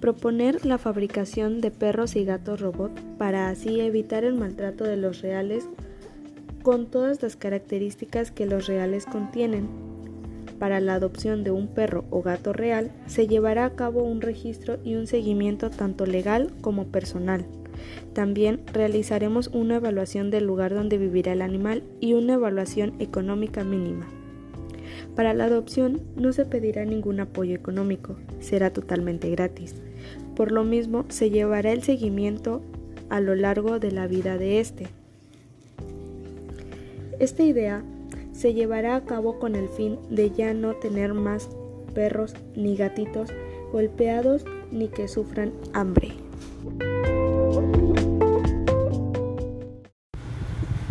Proponer la fabricación de perros y gatos robot para así evitar el maltrato de los reales con todas las características que los reales contienen. Para la adopción de un perro o gato real se llevará a cabo un registro y un seguimiento tanto legal como personal. También realizaremos una evaluación del lugar donde vivirá el animal y una evaluación económica mínima. Para la adopción no se pedirá ningún apoyo económico, será totalmente gratis. Por lo mismo, se llevará el seguimiento a lo largo de la vida de este. Esta idea se llevará a cabo con el fin de ya no tener más perros ni gatitos golpeados ni que sufran hambre.